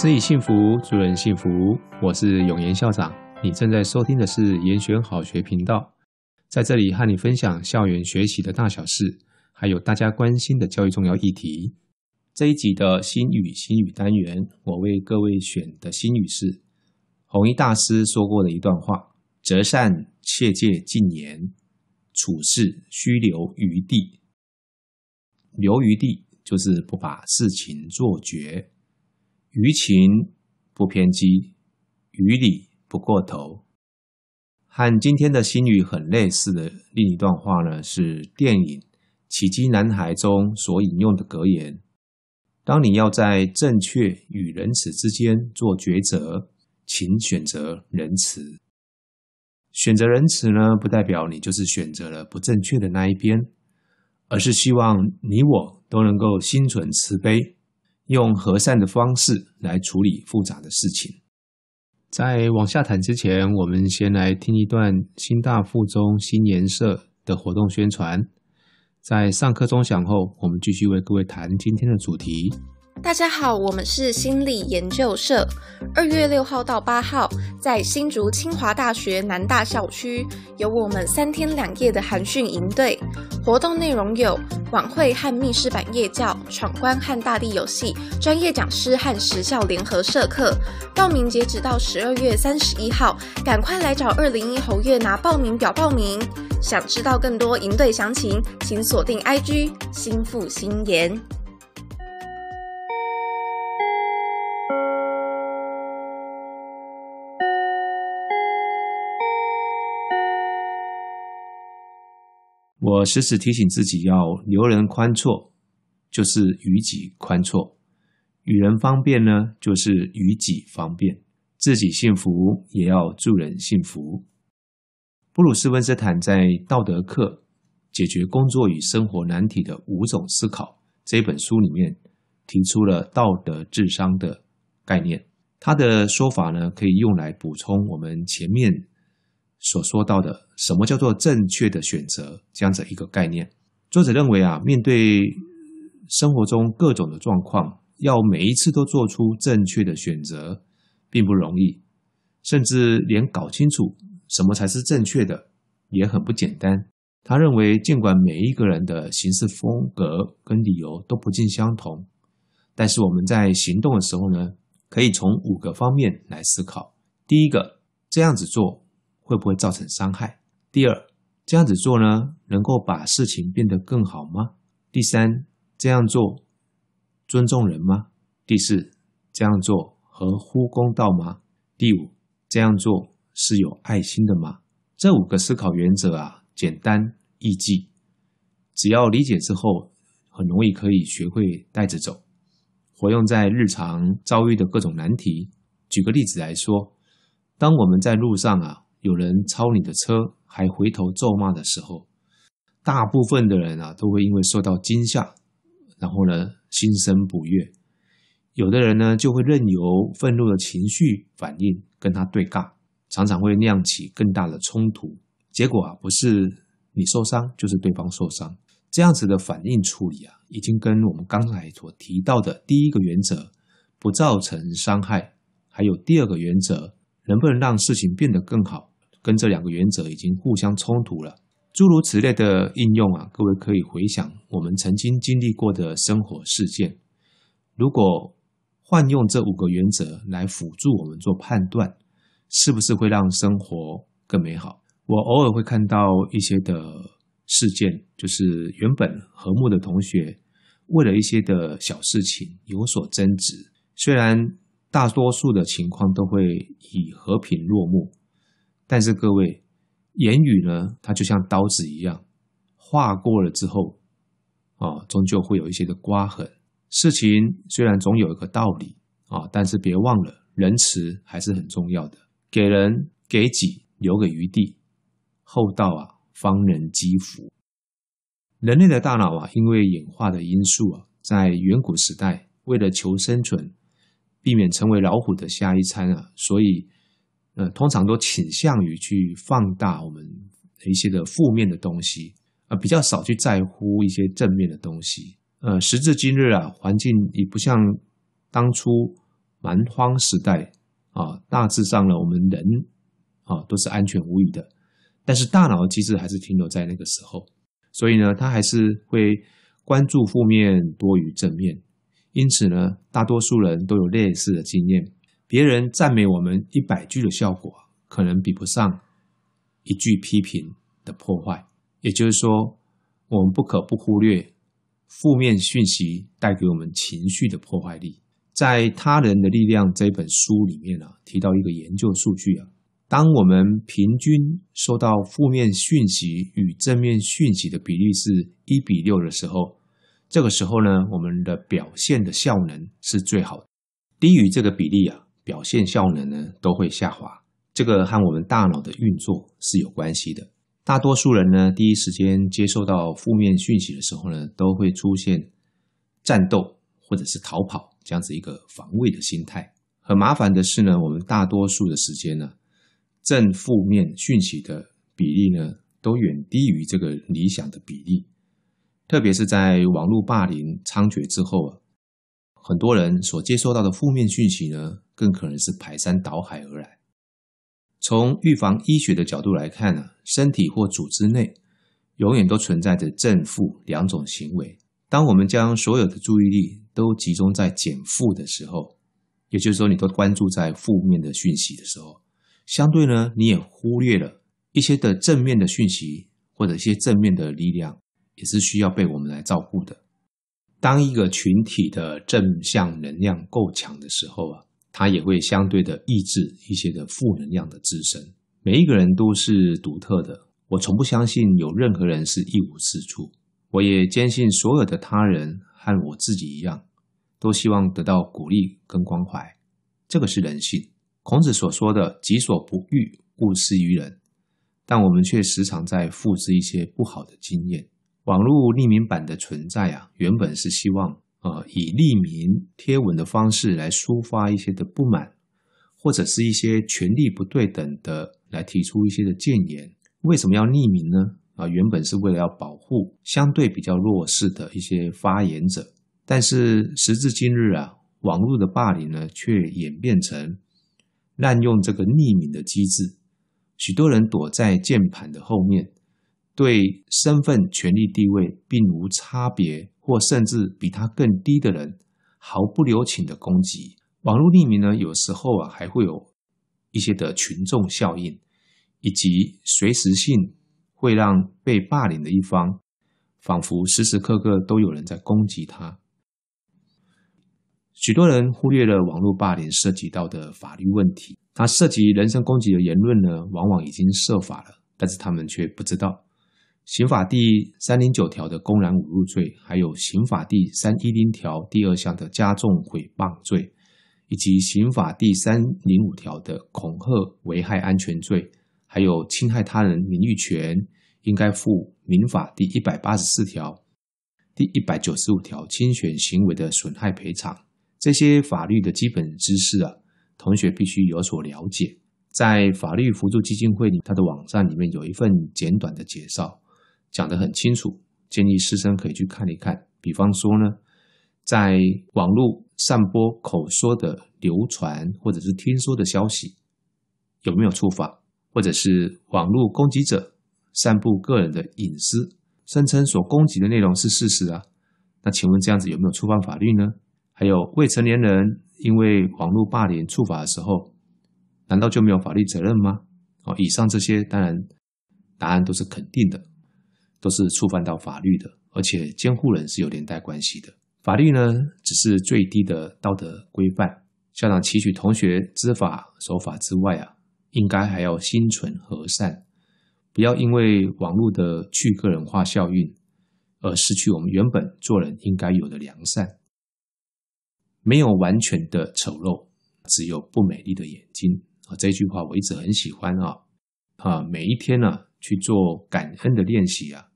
自己幸福，助人幸福。我是永言校长，你正在收听的是延选好学频道，在这里和你分享校园学习的大小事，还有大家关心的教育重要议题。这一集的心语心语单元，我为各位选的心语是弘一大师说过的一段话：择善切戒禁言，处事须留余地。留余地就是不把事情做绝。于情不偏激，于理不过头。和今天的心语很类似的另一段话呢，是电影《奇迹男孩》中所引用的格言：当你要在正确与仁慈之间做抉择，请选择仁慈。选择仁慈呢，不代表你就是选择了不正确的那一边，而是希望你我都能够心存慈悲。用和善的方式来处理复杂的事情。在往下谈之前，我们先来听一段新大附中新颜社的活动宣传。在上课钟响后，我们继续为各位谈今天的主题。大家好，我们是心理研究社。二月六号到八号，在新竹清华大学南大校区，有我们三天两夜的寒训营队。活动内容有晚会和密室版夜教、闯关和大地游戏、专业讲师和实校联合社课。报名截止到十二月三十一号，赶快来找二零一侯月拿报名表报名。想知道更多营队详情，请锁定 IG 心附心颜。我时时提醒自己要留人宽错，就是与己宽错；与人方便呢，就是与己方便。自己幸福，也要助人幸福。布鲁斯温斯坦在《道德课：解决工作与生活难题的五种思考》这本书里面，提出了道德智商的概念。他的说法呢，可以用来补充我们前面。所说到的什么叫做正确的选择，这样子一个概念。作者认为啊，面对生活中各种的状况，要每一次都做出正确的选择，并不容易，甚至连搞清楚什么才是正确的也很不简单。他认为，尽管每一个人的行事风格跟理由都不尽相同，但是我们在行动的时候呢，可以从五个方面来思考。第一个，这样子做。会不会造成伤害？第二，这样子做呢，能够把事情变得更好吗？第三，这样做尊重人吗？第四，这样做合乎公道吗？第五，这样做是有爱心的吗？这五个思考原则啊，简单易记，只要理解之后，很容易可以学会带着走，活用在日常遭遇的各种难题。举个例子来说，当我们在路上啊。有人超你的车，还回头咒骂的时候，大部分的人啊都会因为受到惊吓，然后呢心生不悦。有的人呢就会任由愤怒的情绪反应跟他对尬，常常会酿起更大的冲突。结果啊不是你受伤，就是对方受伤。这样子的反应处理啊，已经跟我们刚才所提到的第一个原则不造成伤害，还有第二个原则能不能让事情变得更好。跟这两个原则已经互相冲突了，诸如此类的应用啊，各位可以回想我们曾经经历过的生活事件。如果换用这五个原则来辅助我们做判断，是不是会让生活更美好？我偶尔会看到一些的事件，就是原本和睦的同学，为了一些的小事情有所争执，虽然大多数的情况都会以和平落幕。但是各位，言语呢，它就像刀子一样，划过了之后，啊，终究会有一些的刮痕。事情虽然总有一个道理啊，但是别忘了，仁慈还是很重要的。给人给己留个余地，厚道啊，方能积福。人类的大脑啊，因为演化的因素啊，在远古时代，为了求生存，避免成为老虎的下一餐啊，所以。呃，通常都倾向于去放大我们一些的负面的东西，呃，比较少去在乎一些正面的东西。呃，时至今日啊，环境已不像当初蛮荒时代啊，大致上呢，我们人啊都是安全无虞的，但是大脑的机制还是停留在那个时候，所以呢，他还是会关注负面多于正面。因此呢，大多数人都有类似的经验，别人赞美我们一百句的效果，可能比不上一句批评的破坏。也就是说，我们不可不忽略负面讯息带给我们情绪的破坏力。在《他人的力量》这本书里面啊，提到一个研究数据啊，当我们平均收到负面讯息与正面讯息的比例是一比六的时候，这个时候呢，我们的表现的效能是最好的。低于这个比例啊，表现效能呢都会下滑。这个和我们大脑的运作是有关系的。大多数人呢，第一时间接受到负面讯息的时候呢，都会出现战斗或者是逃跑这样子一个防卫的心态。很麻烦的是呢，我们大多数的时间呢，正负面讯息的比例呢，都远低于这个理想的比例。特别是在网络霸凌猖獗之后啊，很多人所接收到的负面讯息呢，更可能是排山倒海而来。从预防医学的角度来看呢，身体或组织内永远都存在着正负两种行为。当我们将所有的注意力都集中在减负的时候，也就是说，你都关注在负面的讯息的时候，相对呢，你也忽略了一些的正面的讯息或者一些正面的力量，也是需要被我们来照顾的。当一个群体的正向能量够强的时候啊。它也会相对的抑制一些的负能量的滋生。每一个人都是独特的，我从不相信有任何人是一无是处。我也坚信所有的他人和我自己一样，都希望得到鼓励跟关怀。这个是人性。孔子所说的“己所不欲，勿施于人”，但我们却时常在复制一些不好的经验。网络匿名版的存在啊，原本是希望。呃，以匿名贴文的方式来抒发一些的不满，或者是一些权力不对等的来提出一些的谏言。为什么要匿名呢？啊，原本是为了要保护相对比较弱势的一些发言者。但是时至今日啊，网络的霸凌呢，却演变成滥用这个匿名的机制，许多人躲在键盘的后面，对身份、权力、地位并无差别。或甚至比他更低的人，毫不留情的攻击。网络匿名呢，有时候啊，还会有一些的群众效应，以及随时性，会让被霸凌的一方，仿佛时时刻刻都有人在攻击他。许多人忽略了网络霸凌涉及到的法律问题，他涉及人身攻击的言论呢，往往已经设法了，但是他们却不知道。刑法第三零九条的公然侮辱罪，还有刑法第三一零条第二项的加重诽谤罪，以及刑法第三零五条的恐吓危害安全罪，还有侵害他人名誉权，应该负民法第一百八十四条、第一百九十五条侵权行为的损害赔偿。这些法律的基本知识啊，同学必须有所了解。在法律辅助基金会里，它的网站里面有一份简短的介绍。讲得很清楚，建议师生可以去看一看。比方说呢，在网络散播口说的流传或者是听说的消息，有没有触法？或者是网络攻击者散布个人的隐私，声称所攻击的内容是事实啊？那请问这样子有没有触犯法律呢？还有未成年人因为网络霸凌触法的时候，难道就没有法律责任吗？哦，以上这些当然答案都是肯定的。都是触犯到法律的，而且监护人是有连带关系的。法律呢，只是最低的道德规范。校长期许同学知法守法之外啊，应该还要心存和善，不要因为网络的去个人化效应而失去我们原本做人应该有的良善。没有完全的丑陋，只有不美丽的眼睛啊！这句话我一直很喜欢啊啊！每一天呢，啊，去做感恩的练习啊。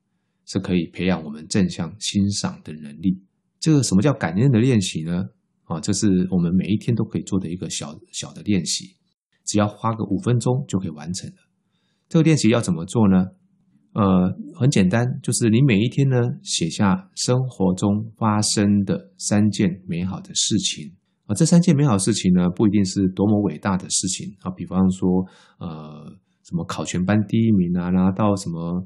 是可以培养我们正向欣赏的能力。这个什么叫感恩的练习呢？啊，这是我们每一天都可以做的一个小小的练习，只要花个五分钟就可以完成了。这个练习要怎么做呢？呃，很简单，就是你每一天呢，写下生活中发生的三件美好的事情，啊，这三件美好事情呢，不一定是多么伟大的事情啊，比方说，呃，什么考全班第一名啊，拿到什么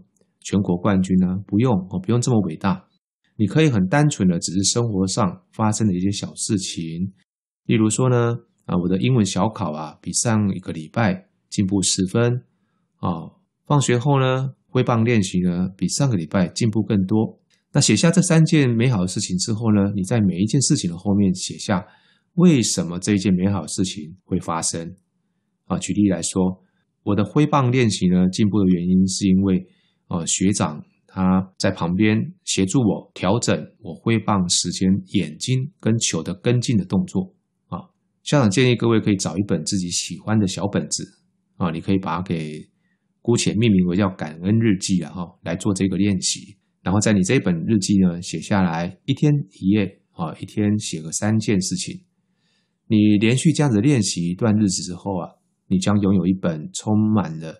全国冠军呢，不用哦，不用这么伟大。你可以很单纯的，只是生活上发生的一些小事情，例如说呢，啊，我的英文小考啊，比上一个礼拜进步十分啊，放学后呢，挥棒练习呢，比上个礼拜进步更多。那写下这三件美好的事情之后呢，你在每一件事情的后面写下。为什么这一件美好的事情会发生？啊，举例来说，我的挥棒练习呢，进步的原因是因为，呃，学长他在旁边协助我调整我挥棒时间眼睛跟球的跟进的动作。啊，校长建议各位可以找一本自己喜欢的小本子，啊，你可以把它给姑且命名为叫感恩日记啊，哈，来做这个练习。然后在你这本日记呢，写下来一天一页，啊，一天写个三件事情。你连续这样子练习一段日子之后啊，你将拥有一本充满了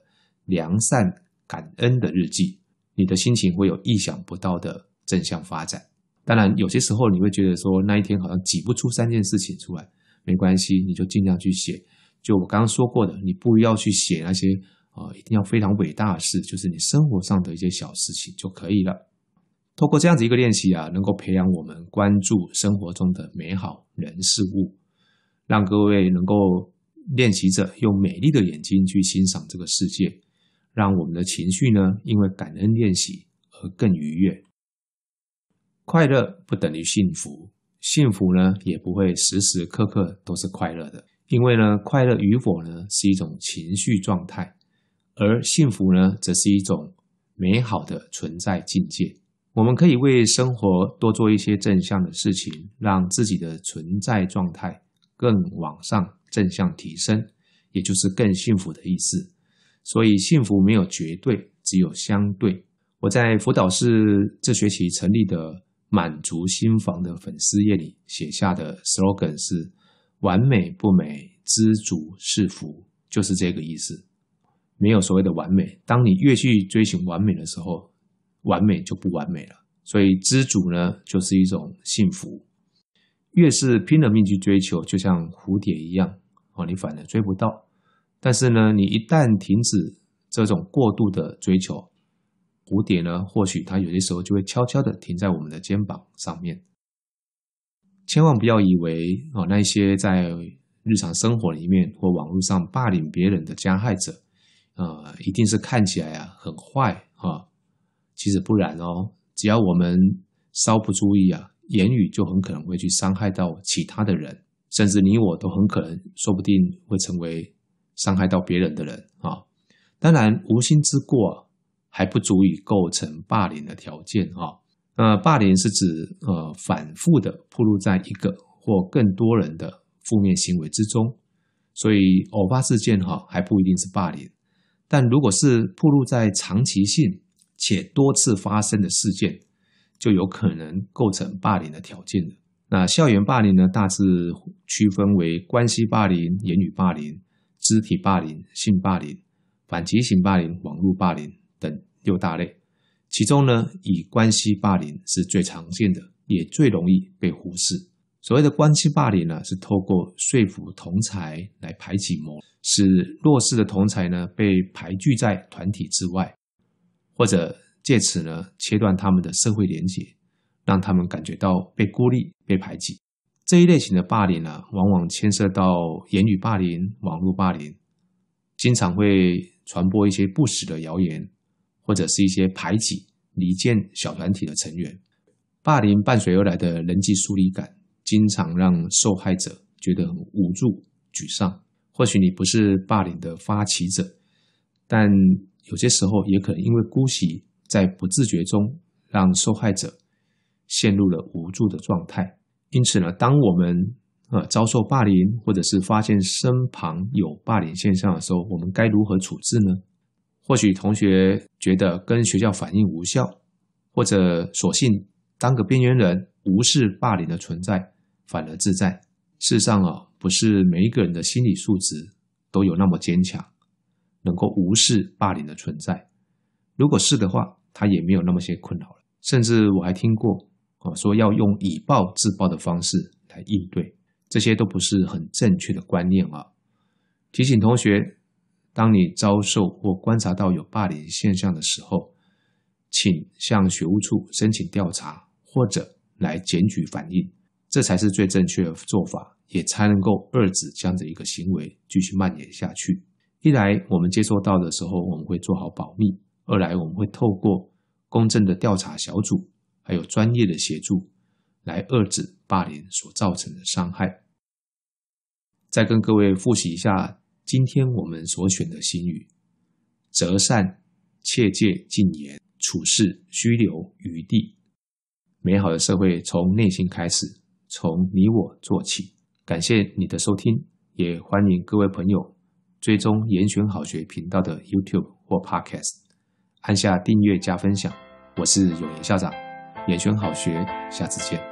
良善、感恩的日记。你的心情会有意想不到的正向发展。当然，有些时候你会觉得说那一天好像挤不出三件事情出来，没关系，你就尽量去写。就我刚刚说过的，你不要去写那些啊、呃，一定要非常伟大的事，就是你生活上的一些小事情就可以了。透过这样子一个练习啊，能够培养我们关注生活中的美好人事物。让各位能够练习着用美丽的眼睛去欣赏这个世界，让我们的情绪呢，因为感恩练习而更愉悦。快乐不等于幸福，幸福呢也不会时时刻刻都是快乐的，因为呢，快乐与否呢是一种情绪状态，而幸福呢则是一种美好的存在境界。我们可以为生活多做一些正向的事情，让自己的存在状态。更往上正向提升，也就是更幸福的意思。所以幸福没有绝对，只有相对。我在辅导室这学期成立的满足心房的粉丝页里写下的 slogan 是“完美不美，知足是福”，就是这个意思。没有所谓的完美，当你越去追寻完美的时候，完美就不完美了。所以知足呢，就是一种幸福。越是拼了命去追求，就像蝴蝶一样，哦，你反而追不到。但是呢，你一旦停止这种过度的追求，蝴蝶呢，或许它有些时候就会悄悄地停在我们的肩膀上面。千万不要以为哦，那些在日常生活里面或网络上霸凌别人的加害者，呃，一定是看起来啊很坏啊，其实不然哦，只要我们稍不注意啊。言语就很可能会去伤害到其他的人，甚至你我都很可能，说不定会成为伤害到别人的人啊。当然，无心之过还不足以构成霸凌的条件啊。呃，霸凌是指呃反复的暴露在一个或更多人的负面行为之中，所以偶发事件哈还不一定是霸凌。但如果是暴露在长期性且多次发生的事件，就有可能构成霸凌的条件了。那校园霸凌呢，大致区分为关系霸凌、言语霸凌、肢体霸凌、性霸凌、反击型霸凌、网络霸凌等六大类。其中呢，以关系霸凌是最常见的，也最容易被忽视。所谓的关系霸凌呢，是透过说服同侪来排挤某，使弱势的同侪呢被排拒在团体之外，或者。借此呢，切断他们的社会连结，让他们感觉到被孤立、被排挤。这一类型的霸凌呢、啊，往往牵涉到言语霸凌、网络霸凌，经常会传播一些不实的谣言，或者是一些排挤、离间小团体的成员。霸凌伴随而来的人际疏离感，经常让受害者觉得很无助、沮丧。或许你不是霸凌的发起者，但有些时候也可能因为姑息。在不自觉中，让受害者陷入了无助的状态。因此呢，当我们呃遭受霸凌，或者是发现身旁有霸凌现象的时候，我们该如何处置呢？或许同学觉得跟学校反映无效，或者索性当个边缘人，无视霸凌的存在，反而自在。事实上啊，不是每一个人的心理素质都有那么坚强，能够无视霸凌的存在。如果是的话，他也没有那么些困扰了，甚至我还听过，哦，说要用以暴制暴的方式来应对。这些都不是很正确的观念啊。提醒同学，当你遭受或观察到有霸凌现象的时候，请向学务处申请调查，或者来检举反映，这才是最正确的做法，也才能够遏止这样的一个行为继续蔓延下去。一来，我们接收到的时候，我们会做好保密；二来，我们会透过公正的调查小组，还有专业的协助，来遏制霸凌所造成的伤害。再跟各位复习一下今天我们所选的心语：择善切戒禁言，处事须留余地。美好的社会从内心开始，从你我做起。感谢你的收听，也欢迎各位朋友。追踪严选好学频道的 YouTube 或 Podcast，按下订阅加分享。我是永言校长，严选好学，下次见。